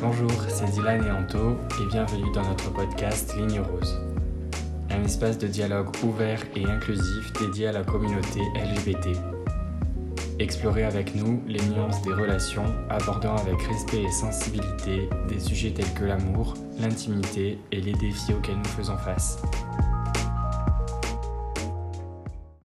Bonjour, c'est Dylan et Anto et bienvenue dans notre podcast Ligne Rose. Un espace de dialogue ouvert et inclusif dédié à la communauté LGBT. Explorez avec nous les nuances des relations, abordant avec respect et sensibilité des sujets tels que l'amour, l'intimité et les défis auxquels nous faisons face.